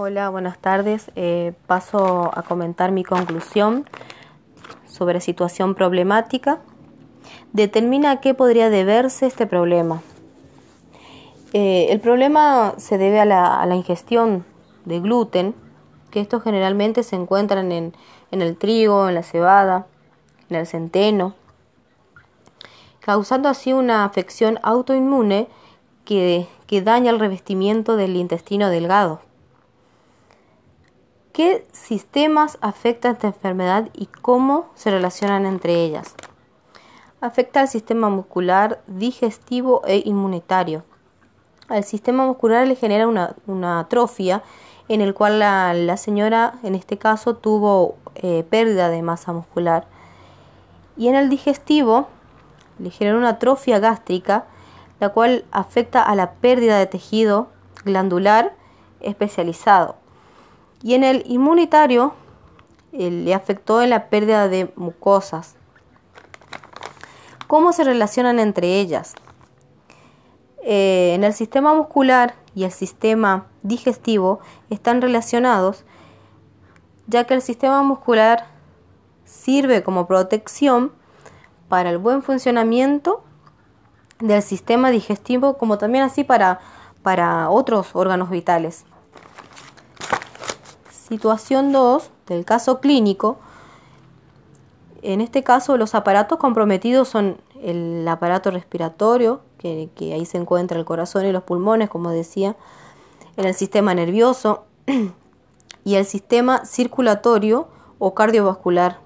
Hola, buenas tardes. Eh, paso a comentar mi conclusión sobre situación problemática. Determina a qué podría deberse este problema. Eh, el problema se debe a la, ingestión de gluten, que estos generalmente se encuentran en, el trigo, en la cebada, en el centeno, causando así una afección autoinmune que daña el revestimiento del intestino delgado. ¿Qué sistemas afecta esta enfermedad y cómo se relacionan entre ellas? Afecta al sistema muscular, digestivo e inmunitario. Al sistema muscular le genera una, atrofia en el cual la, señora en este caso tuvo eh, pérdida de masa muscular. Y en el digestivo le genera una atrofia gástrica, la cual afecta a la pérdida de tejido glandular especializado. Y en el inmunitario eh, le afectó en la pérdida de mucosas. ¿Cómo se relacionan entre ellas? Eh, en el sistema muscular y el sistema digestivo están relacionados, ya que el sistema muscular sirve como protección para el buen funcionamiento del sistema digestivo, como también así para, para otros órganos vitales. Situación 2 del caso clínico. En este caso los aparatos comprometidos son el aparato respiratorio, que, ahí se encuentra el corazón y los pulmones, como decía, en el sistema nervioso y el sistema circulatorio o cardiovascular.